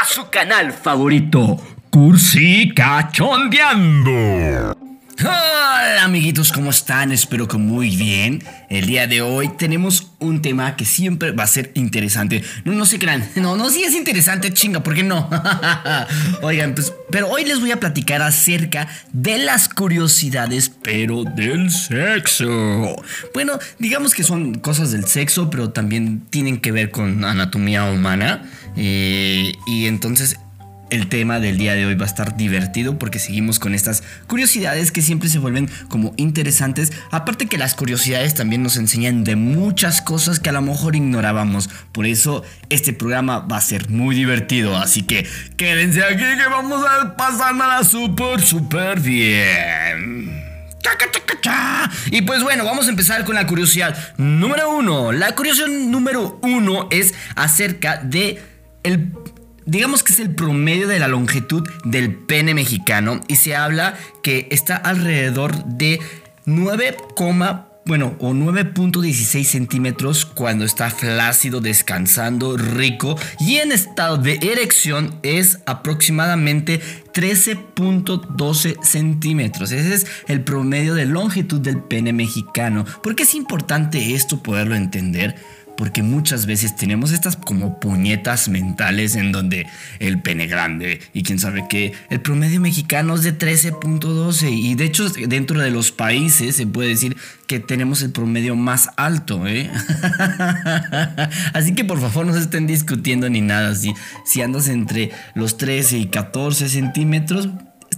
a su canal favorito, Cursi Cachondeando. Hola amiguitos, ¿cómo están? Espero que muy bien. El día de hoy tenemos un tema que siempre va a ser interesante. No, no se crean. No, no, sí es interesante, chinga, ¿por qué no? Oigan, pues, pero hoy les voy a platicar acerca de las curiosidades, pero del sexo. Bueno, digamos que son cosas del sexo, pero también tienen que ver con anatomía humana. Eh, y entonces el tema del día de hoy va a estar divertido porque seguimos con estas curiosidades que siempre se vuelven como interesantes. Aparte que las curiosidades también nos enseñan de muchas cosas que a lo mejor ignorábamos. Por eso este programa va a ser muy divertido. Así que quédense aquí que vamos a pasárnosla súper, súper bien. Y pues bueno, vamos a empezar con la curiosidad número uno. La curiosidad número uno es acerca de el digamos que es el promedio de la longitud del pene mexicano y se habla que está alrededor de 9, bueno, o 9.16 centímetros cuando está flácido, descansando, rico y en estado de erección es aproximadamente 13.12 centímetros. Ese es el promedio de longitud del pene mexicano. ¿Por qué es importante esto poderlo entender? Porque muchas veces tenemos estas como puñetas mentales en donde el pene grande y quién sabe qué, el promedio mexicano es de 13.12 y de hecho dentro de los países se puede decir que tenemos el promedio más alto, ¿eh? Así que por favor no se estén discutiendo ni nada, si, si andas entre los 13 y 14 centímetros,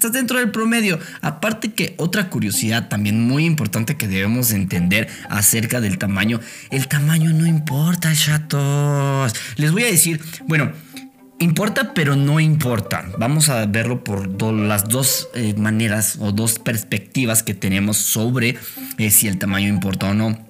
estás dentro del promedio. Aparte que otra curiosidad también muy importante que debemos entender acerca del tamaño. El tamaño no importa, chatos. Les voy a decir, bueno, importa pero no importa. Vamos a verlo por las dos eh, maneras o dos perspectivas que tenemos sobre eh, si el tamaño importa o no.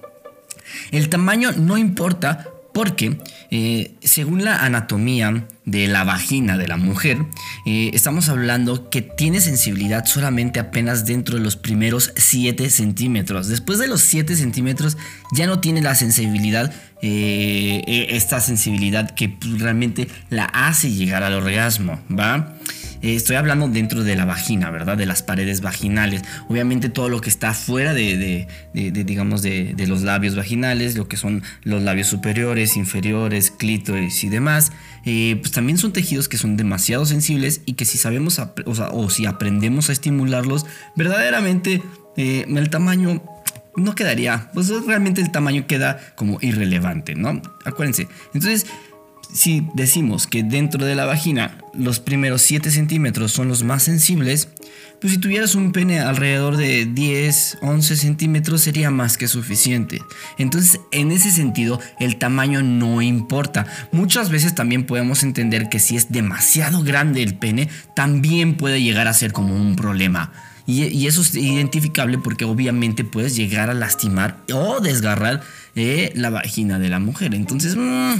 El tamaño no importa porque eh, según la anatomía de la vagina de la mujer, eh, estamos hablando que tiene sensibilidad solamente apenas dentro de los primeros 7 centímetros. Después de los 7 centímetros ya no tiene la sensibilidad, eh, esta sensibilidad que realmente la hace llegar al orgasmo, ¿va? Eh, estoy hablando dentro de la vagina, ¿verdad? De las paredes vaginales. Obviamente todo lo que está fuera de, digamos, de, los labios vaginales, lo que son los labios superiores, inferiores, clítoris y demás, eh, pues también son tejidos que son demasiado sensibles y que si sabemos, o, si aprendemos a estimularlos, verdaderamente eh, el tamaño no quedaría, pues realmente el tamaño queda como irrelevante, ¿no? Acuérdense. Entonces, si decimos que dentro de la vagina los primeros 7 centímetros son los más sensibles, pues si tuvieras un pene alrededor de 10, 11 centímetros sería más que suficiente. Entonces, en ese sentido, el tamaño no importa. Muchas veces también podemos entender que si es demasiado grande el pene, también puede llegar a ser como un problema. Y, eso es identificable porque obviamente puedes llegar a lastimar o desgarrar eh, la vagina de la mujer. Entonces, mm,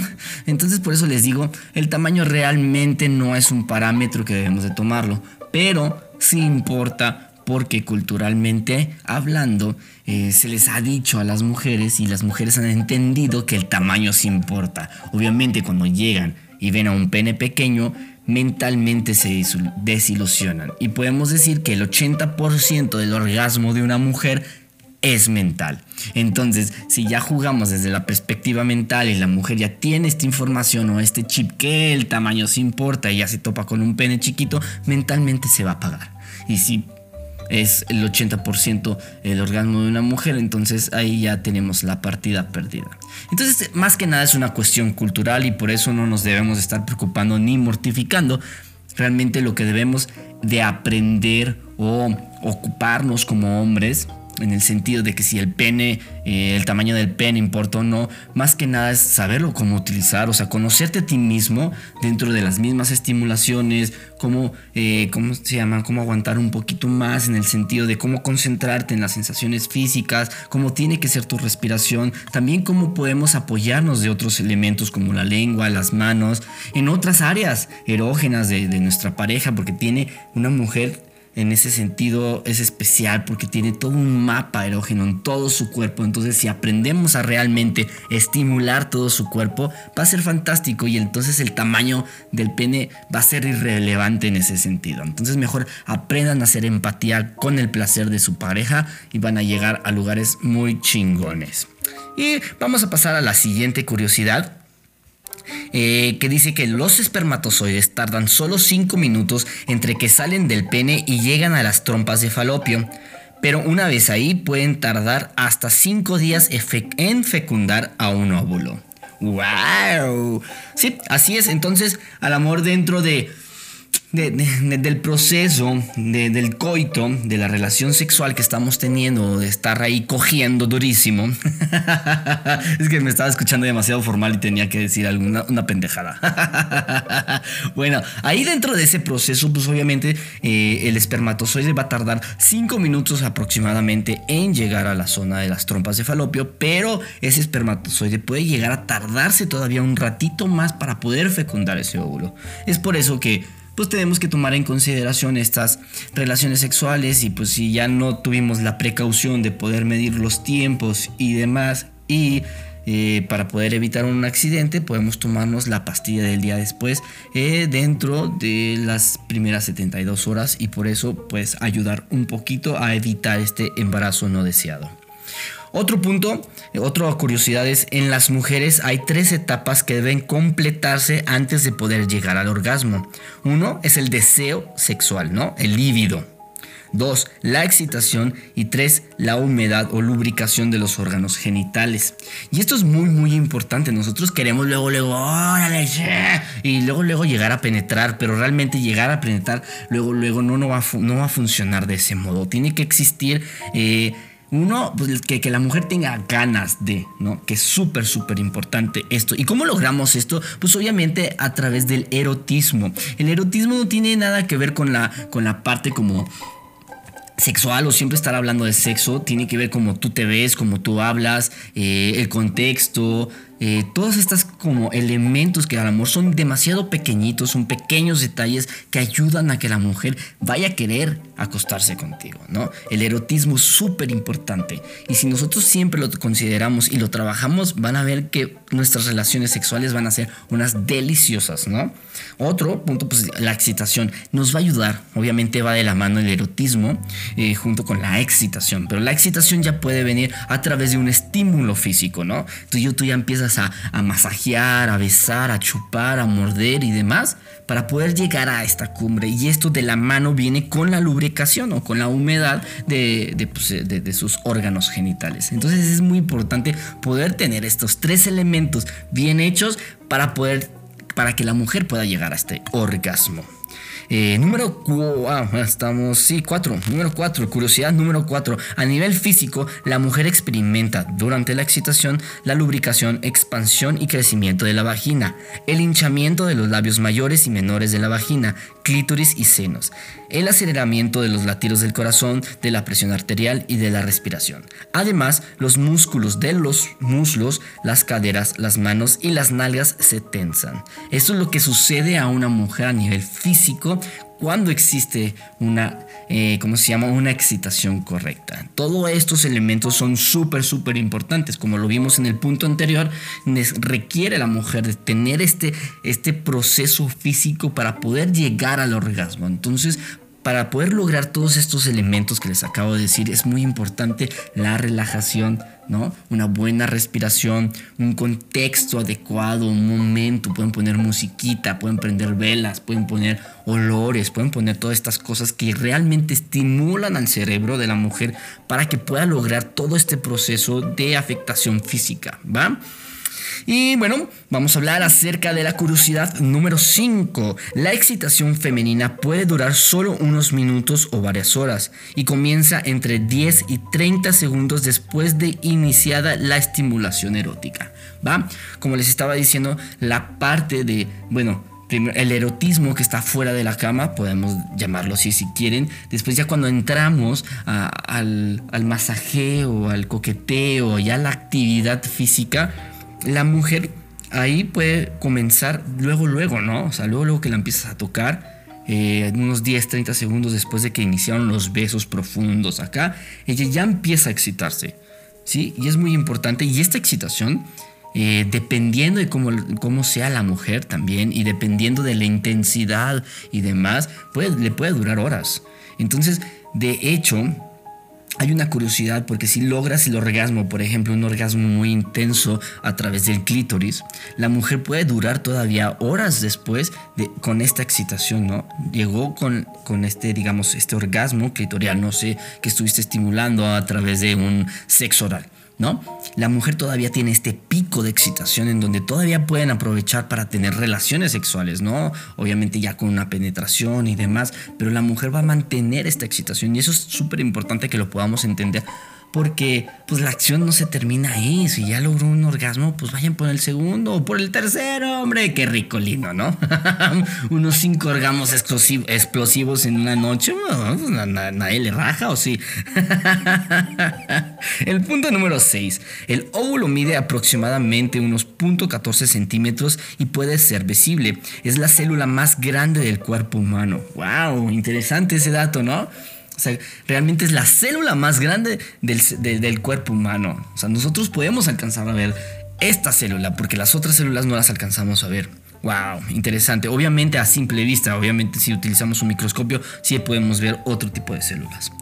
entonces por eso les digo, el tamaño realmente no es un parámetro que debemos de tomarlo, pero sí importa porque culturalmente hablando eh, se les ha dicho a las mujeres y las mujeres han entendido que el tamaño sí importa. Obviamente cuando llegan y ven a un pene pequeño, mentalmente se desilusionan. Y podemos decir que el 80% del orgasmo de una mujer es mental. Entonces, si ya jugamos desde la perspectiva mental y la mujer ya tiene esta información o este chip que el tamaño se importa y ya se topa con un pene chiquito, mentalmente se va a apagar. Y si es el 80% el orgasmo de una mujer, entonces ahí ya tenemos la partida perdida. Entonces, más que nada es una cuestión cultural y por eso no nos debemos estar preocupando ni mortificando. Realmente lo que debemos de aprender o ocuparnos como hombres en el sentido de que si el pene, eh, el tamaño del pene importa o no, más que nada es saberlo cómo utilizar, o sea, conocerte a ti mismo dentro de las mismas estimulaciones, cómo, eh, cómo se llama, cómo aguantar un poquito más en el sentido de cómo concentrarte en las sensaciones físicas, cómo tiene que ser tu respiración, también cómo podemos apoyarnos de otros elementos como la lengua, las manos, en otras áreas erógenas de nuestra pareja, porque tiene una mujer en ese sentido es especial porque tiene todo un mapa erógeno en todo su cuerpo. Entonces si aprendemos a realmente estimular todo su cuerpo, va a ser fantástico y entonces el tamaño del pene va a ser irrelevante en ese sentido. Entonces mejor aprendan a hacer empatía con el placer de su pareja y van a llegar a lugares muy chingones. Y vamos a pasar a la siguiente curiosidad eh, que dice que los espermatozoides tardan solo 5 minutos entre que salen del pene y llegan a las trompas de falopio. Pero una vez ahí pueden tardar hasta 5 días en fecundar a un óvulo. ¡Wow! Sí, así es. Entonces, al amor dentro de del proceso del coito, de la relación sexual que estamos teniendo, de estar ahí cogiendo durísimo. es que me estaba escuchando demasiado formal y tenía que decir alguna una pendejada. bueno, ahí dentro de ese proceso, pues obviamente eh, el espermatozoide va a tardar 5 minutos aproximadamente en llegar a la zona de las trompas de falopio, pero ese espermatozoide puede llegar a tardarse todavía un ratito más para poder fecundar ese óvulo. Es por eso que pues tenemos que tomar en consideración estas relaciones sexuales y pues si ya no tuvimos la precaución de poder medir los tiempos y demás y eh, para poder evitar un accidente podemos tomarnos la pastilla del día después eh, dentro de las primeras 72 horas y por eso pues ayudar un poquito a evitar este embarazo no deseado. Otro punto, otra curiosidad es, en las mujeres hay tres etapas que deben completarse antes de poder llegar al orgasmo. Uno es el deseo sexual, ¿no? El líbido. Dos, la excitación. Y tres, la humedad o lubricación de los órganos genitales. Y esto es muy, muy importante. Nosotros queremos luego, luego, órale, y luego, luego llegar a penetrar. Pero realmente llegar a penetrar, luego, luego no, no, va, no va a funcionar de ese modo. Tiene que existir... Eh, uno, pues, que, que, la mujer tenga ganas de, ¿no? Que es súper, súper importante esto. ¿Y cómo logramos esto? Pues obviamente a través del erotismo. El erotismo no tiene nada que ver con la, con la parte como sexual o siempre estar hablando de sexo, tiene que ver cómo tú te ves, cómo tú hablas, eh, el contexto, eh, todos estos como elementos que al amor son demasiado pequeñitos, son pequeños detalles que ayudan a que la mujer vaya a querer acostarse contigo, ¿no? El erotismo es súper importante y si nosotros siempre lo consideramos y lo trabajamos, van a ver que nuestras relaciones sexuales van a ser unas deliciosas, ¿no? Otro punto, pues la excitación nos va a ayudar, obviamente va de la mano el erotismo eh, junto con la excitación, pero la excitación ya puede venir a través de un estímulo físico, ¿no? Tú, tú ya empiezas a, masajear, a besar, a chupar, a morder y demás para poder llegar a esta cumbre. Y esto de la mano viene con la lubricación o con la humedad de, pues, de, sus órganos genitales. Entonces es muy importante poder tener estos tres elementos bien hechos para poder para que la mujer pueda llegar a este orgasmo. Eh, número 4, ah, estamos, sí, 4. Número 4, curiosidad número 4. A nivel físico, la mujer experimenta durante la excitación la lubricación, expansión y crecimiento de la vagina, el hinchamiento de los labios mayores y menores de la vagina, clítoris y senos, el aceleramiento de los latidos del corazón, de la presión arterial y de la respiración. Además, los músculos de los muslos, las caderas, las manos y las nalgas se tensan. Esto es lo que sucede a una mujer a nivel físico cuando existe una, eh, ¿cómo se llama? Una excitación correcta. Todos estos elementos son súper, súper importantes. Como lo vimos en el punto anterior, requiere la mujer tener este, este proceso físico para poder llegar al orgasmo. Entonces, para poder lograr todos estos elementos que les acabo de decir, es muy importante la relajación, ¿no? Una buena respiración, un contexto adecuado, un momento, pueden poner musiquita, pueden prender velas, pueden poner olores, pueden poner todas estas cosas que realmente estimulan al cerebro de la mujer para que pueda lograr todo este proceso de afectación física, ¿va? Y bueno, vamos a hablar acerca de la curiosidad número 5. La excitación femenina puede durar solo unos minutos o varias horas y comienza entre 10 y 30 segundos después de iniciada la estimulación erótica. ¿Va? Como les estaba diciendo, la parte de, bueno, el erotismo que está fuera de la cama, podemos llamarlo así si quieren. Después ya cuando entramos al, al masajeo, al coqueteo, ya la actividad física, la mujer ahí puede comenzar luego, luego, ¿no? O sea, luego, luego que la empiezas a tocar, eh, unos 10, 30 segundos después de que iniciaron los besos profundos acá, ella ya empieza a excitarse. ¿sí? Y es muy importante. Y esta excitación, eh, dependiendo de cómo, cómo, sea la mujer también y dependiendo de la intensidad y demás, puede, le puede durar horas. Entonces, de hecho, hay una curiosidad porque si logras el orgasmo, por ejemplo, un orgasmo muy intenso a través del clítoris, la mujer puede durar todavía horas después de, con esta excitación, ¿no? Llegó con, con este, digamos, este orgasmo clitorial, no sé, que estuviste estimulando a través de un sexo oral. ¿No? La mujer todavía tiene este pico de excitación en donde todavía pueden aprovechar para tener relaciones sexuales, ¿no? Obviamente ya con una penetración y demás, pero la mujer va a mantener esta excitación y eso es súper importante que lo podamos entender porque pues la acción no se termina ahí. Si ya logró un orgasmo, pues vayan por el segundo o por el tercero, hombre. Qué rico lindo, ¿no? Unos cinco orgasmos explosivos en una noche, pues, nadie le raja o sí. el punto número 6. El óvulo mide aproximadamente unos 0.14 centímetros y puede ser visible. Es la célula más grande del cuerpo humano. ¡Wow! Interesante ese dato, ¿no? O sea, realmente es la célula más grande del, cuerpo humano. O sea, nosotros podemos alcanzar a ver esta célula porque las otras células no las alcanzamos a ver. Wow, interesante. Obviamente a simple vista, obviamente si utilizamos un microscopio, sí podemos ver otro tipo de células.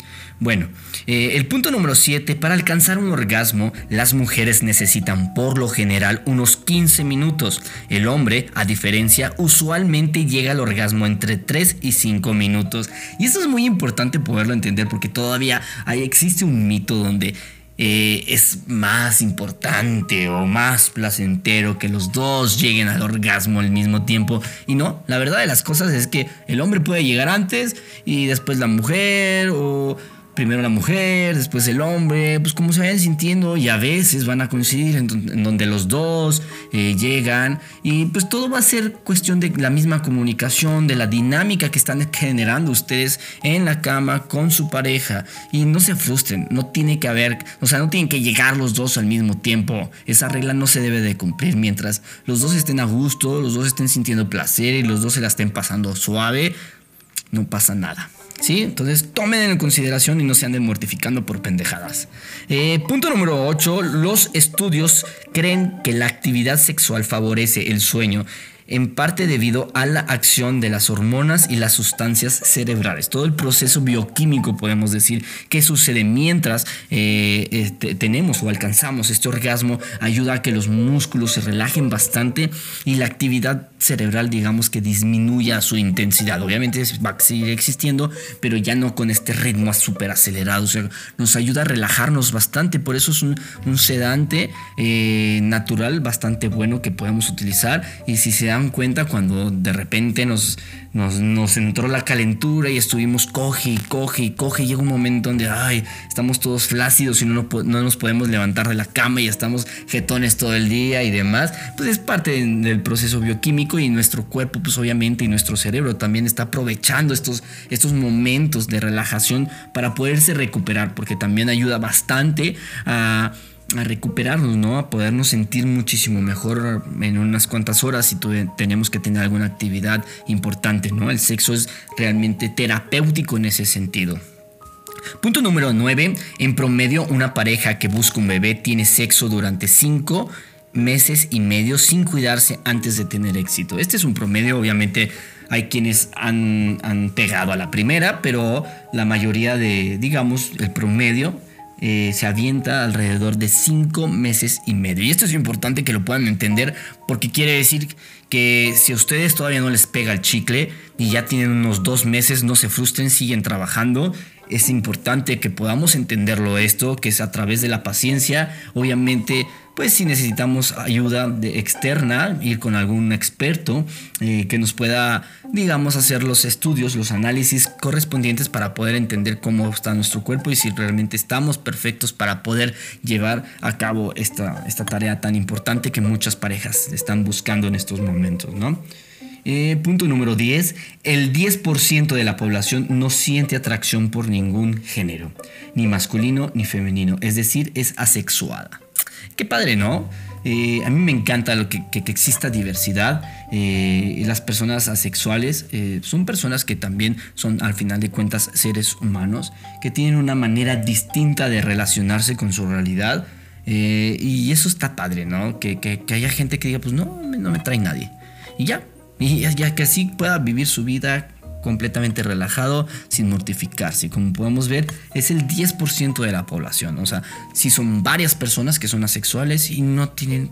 Bueno, eh, el punto número 7, para alcanzar un orgasmo, las mujeres necesitan por lo general unos 15 minutos. El hombre, a diferencia, usualmente llega al orgasmo entre 3 y 5 minutos. Y eso es muy importante poderlo entender porque todavía hay, existe un mito donde eh, es más importante o más placentero que los dos lleguen al orgasmo al mismo tiempo. Y no, la verdad de las cosas es que el hombre puede llegar antes y después la mujer o primero la mujer, después el hombre, pues como se vayan sintiendo y a veces van a coincidir en, donde los dos eh, llegan y pues todo va a ser cuestión de la misma comunicación, de la dinámica que están generando ustedes en la cama con su pareja. Y no se frustren, no tiene que haber, o sea, no tienen que llegar los dos al mismo tiempo, esa regla no se debe de cumplir. Mientras los dos estén a gusto, los dos estén sintiendo placer y los dos se la estén pasando suave, no pasa nada. ¿Sí? Entonces tomen en consideración y no se anden mortificando por pendejadas. Eh, punto número 8. Los estudios creen que la actividad sexual favorece el sueño en parte debido a la acción de las hormonas y las sustancias cerebrales. Todo el proceso bioquímico, podemos decir, que sucede mientras eh, este, tenemos o alcanzamos este orgasmo, ayuda a que los músculos se relajen bastante y la actividad cerebral, digamos, que disminuya su intensidad. Obviamente va a seguir existiendo, pero ya no con este ritmo súper acelerado. O sea, nos ayuda a relajarnos bastante. Por eso es un, sedante eh, natural bastante bueno que podemos utilizar. Y si se dan cuenta cuando de repente nos, nos, entró la calentura y estuvimos coge y coge y coge. Llega un momento donde, ay, estamos todos flácidos y no, no nos podemos levantar de la cama y estamos jetones todo el día y demás. Pues es parte del proceso bioquímico y nuestro cuerpo, pues obviamente, y nuestro cerebro también está aprovechando estos, estos momentos de relajación para poderse recuperar, porque también ayuda bastante a a recuperarnos, ¿no? A podernos sentir muchísimo mejor en unas cuantas horas si tenemos que tener alguna actividad importante, ¿no? El sexo es realmente terapéutico en ese sentido. Punto número 9. En promedio, una pareja que busca un bebé tiene sexo durante 5 meses y medio sin cuidarse antes de tener éxito. Este es un promedio, obviamente hay quienes han, han pegado a la primera, pero la mayoría de, digamos, el promedio eh, se avienta alrededor de 5 meses y medio. Y esto es importante que lo puedan entender porque quiere decir que si a ustedes todavía no les pega el chicle y ya tienen unos dos meses, no se frustren, siguen trabajando. Es importante que podamos entenderlo esto, que es a través de la paciencia. Obviamente pues si necesitamos ayuda de externa, ir con algún experto eh, que nos pueda, digamos, hacer los estudios, los análisis correspondientes para poder entender cómo está nuestro cuerpo y si realmente estamos perfectos para poder llevar a cabo esta, esta tarea tan importante que muchas parejas están buscando en estos momentos, ¿no? Eh, punto número 10. El 10% de la población no siente atracción por ningún género, ni masculino ni femenino, es decir, es asexuada. Qué padre, ¿no? eh, a mí me encanta lo que, exista diversidad. Eh, las personas asexuales eh, son personas que también son al final de cuentas seres humanos, que tienen una manera distinta de relacionarse con su realidad. y eso está padre, ¿no? Que, que, haya gente que diga, pues no, no me trae nadie. Y ya, y ya que así pueda vivir su vida completamente relajado, sin mortificarse. Como podemos ver, es el 10% de la población. O sea, si son varias personas que son asexuales y no tienen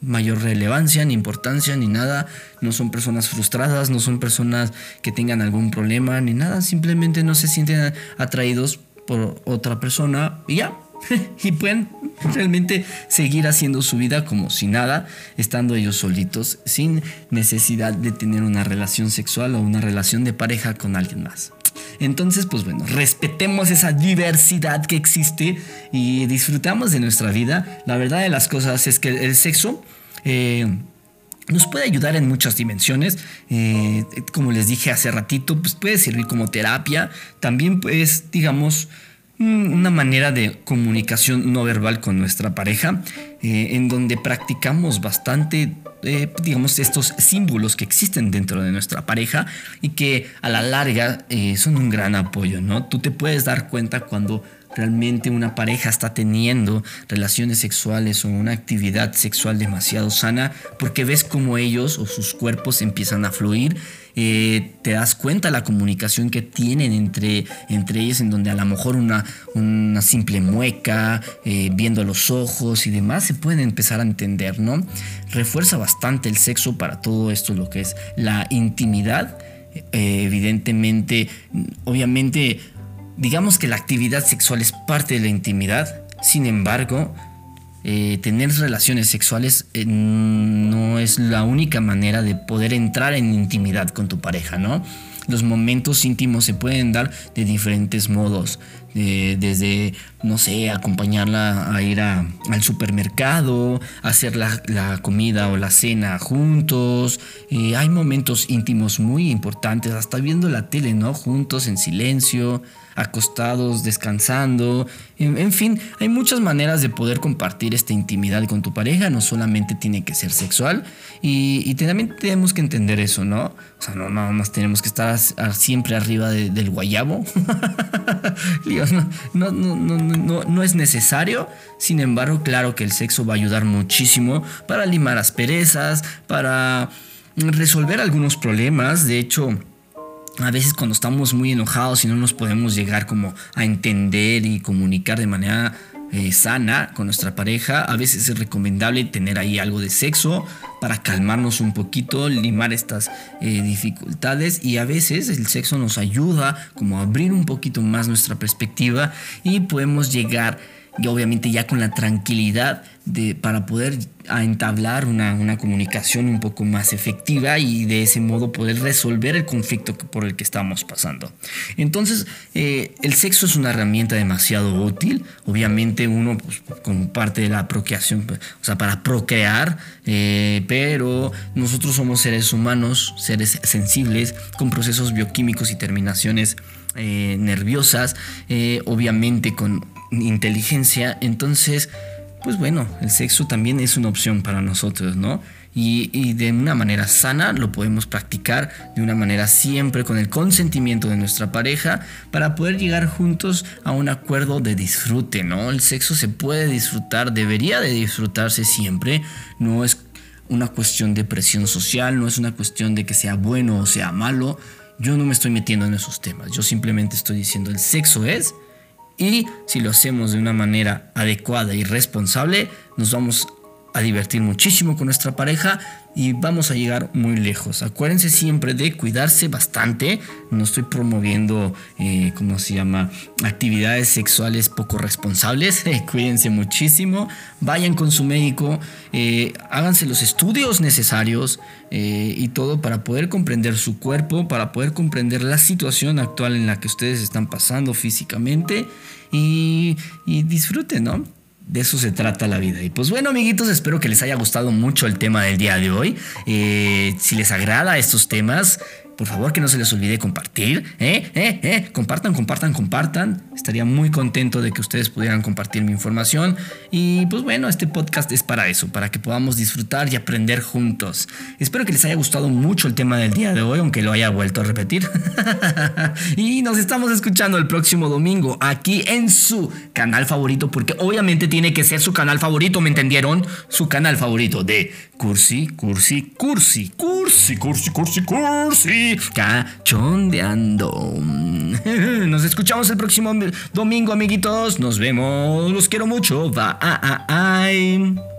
mayor relevancia, ni importancia, ni nada. No son personas frustradas, no son personas que tengan algún problema, ni nada. Simplemente no se sienten atraídos por otra persona y ya. y pueden realmente seguir haciendo su vida como si nada, estando ellos solitos, sin necesidad de tener una relación sexual o una relación de pareja con alguien más. Entonces, pues bueno, respetemos esa diversidad que existe y disfrutamos de nuestra vida. La verdad de las cosas es que el sexo... Eh, nos puede ayudar en muchas dimensiones. Eh, como les dije hace ratito, pues puede servir como terapia. También, pues, digamos, una manera de comunicación no verbal con nuestra pareja, eh, en donde practicamos bastante, eh, digamos, estos símbolos que existen dentro de nuestra pareja y que a la larga eh, son un gran apoyo, ¿no? Tú te puedes dar cuenta cuando realmente una pareja está teniendo relaciones sexuales o una actividad sexual demasiado sana, porque ves cómo ellos o sus cuerpos empiezan a fluir eh, te das cuenta la comunicación que tienen entre, entre ellos, en donde a lo mejor una, una simple mueca, eh, viendo los ojos y demás, se pueden empezar a entender, ¿no? Refuerza bastante el sexo para todo esto, lo que es la intimidad. Eh, evidentemente, obviamente, digamos que la actividad sexual es parte de la intimidad, sin embargo, eh, tener relaciones sexuales eh, no es la única manera de poder entrar en intimidad con tu pareja, ¿no? Los momentos íntimos se pueden dar de diferentes modos, desde, no sé, acompañarla a ir al supermercado, hacer la, comida o la cena juntos. Eh, hay momentos íntimos muy importantes, hasta viendo la tele, ¿no? Juntos en silencio acostados, descansando. En, fin, hay muchas maneras de poder compartir esta intimidad con tu pareja. No solamente tiene que ser sexual. Y, también tenemos que entender eso, ¿no? O sea, no nada más tenemos que estar siempre arriba del guayabo. no, no, no es necesario. Sin embargo, claro que el sexo va a ayudar muchísimo para limar asperezas, para resolver algunos problemas. De hecho, a veces cuando estamos muy enojados y no nos podemos llegar como a entender y comunicar de manera eh, sana con nuestra pareja, a veces es recomendable tener ahí algo de sexo para calmarnos un poquito, limar estas eh, dificultades. Y a veces el sexo nos ayuda como a abrir un poquito más nuestra perspectiva y podemos llegar y obviamente ya con la tranquilidad de, para poder entablar una, una, comunicación un poco más efectiva y de ese modo poder resolver el conflicto por el que estamos pasando. Entonces, eh, el sexo es una herramienta demasiado útil. Obviamente uno pues, como parte de la procreación, o sea, para procrear, eh, pero nosotros somos seres humanos, seres sensibles, con procesos bioquímicos y terminaciones eh, nerviosas, obviamente con inteligencia, entonces, pues bueno, el sexo también es una opción para nosotros, ¿no? Y, de una manera sana lo podemos practicar, de una manera siempre con el consentimiento de nuestra pareja, para poder llegar juntos a un acuerdo de disfrute, ¿no? El sexo se puede disfrutar, debería de disfrutarse siempre, no es una cuestión de presión social, no es una cuestión de que sea bueno o sea malo. Yo no me estoy metiendo en esos temas, yo simplemente estoy diciendo el sexo es y si lo hacemos de una manera adecuada y responsable, nos vamos a divertir muchísimo con nuestra pareja y vamos a llegar muy lejos. Acuérdense siempre de cuidarse bastante. No estoy promoviendo, eh, ¿cómo se llama? Actividades sexuales poco responsables. cuídense muchísimo. Vayan con su médico. Eh, háganse los estudios necesarios eh, y todo para poder comprender su cuerpo, para poder comprender la situación actual en la que ustedes están pasando físicamente y, y disfruten, ¿no? De eso se trata la vida. Y pues bueno, amiguitos, espero que les haya gustado mucho el tema del día de hoy. Eh, si les agrada estos temas, Por favor, que no se les olvide compartir. ¿eh? ¿Eh? ¿Eh? Compartan, compartan, compartan. Estaría muy contento de que ustedes pudieran compartir mi información. Y pues bueno, este podcast es para eso, para que podamos disfrutar y aprender juntos. Espero que les haya gustado mucho el tema del día de hoy, aunque lo haya vuelto a repetir. y nos estamos escuchando el próximo domingo aquí en su canal favorito, porque obviamente tiene que ser su canal favorito, ¿me entendieron? Su canal favorito de Cursi, Cursi, Cursi, Cursi, Cursi, Cursi, Cursi, cachondeando. Nos escuchamos el próximo domingo, amiguitos. Nos vemos. Los quiero mucho. Bye.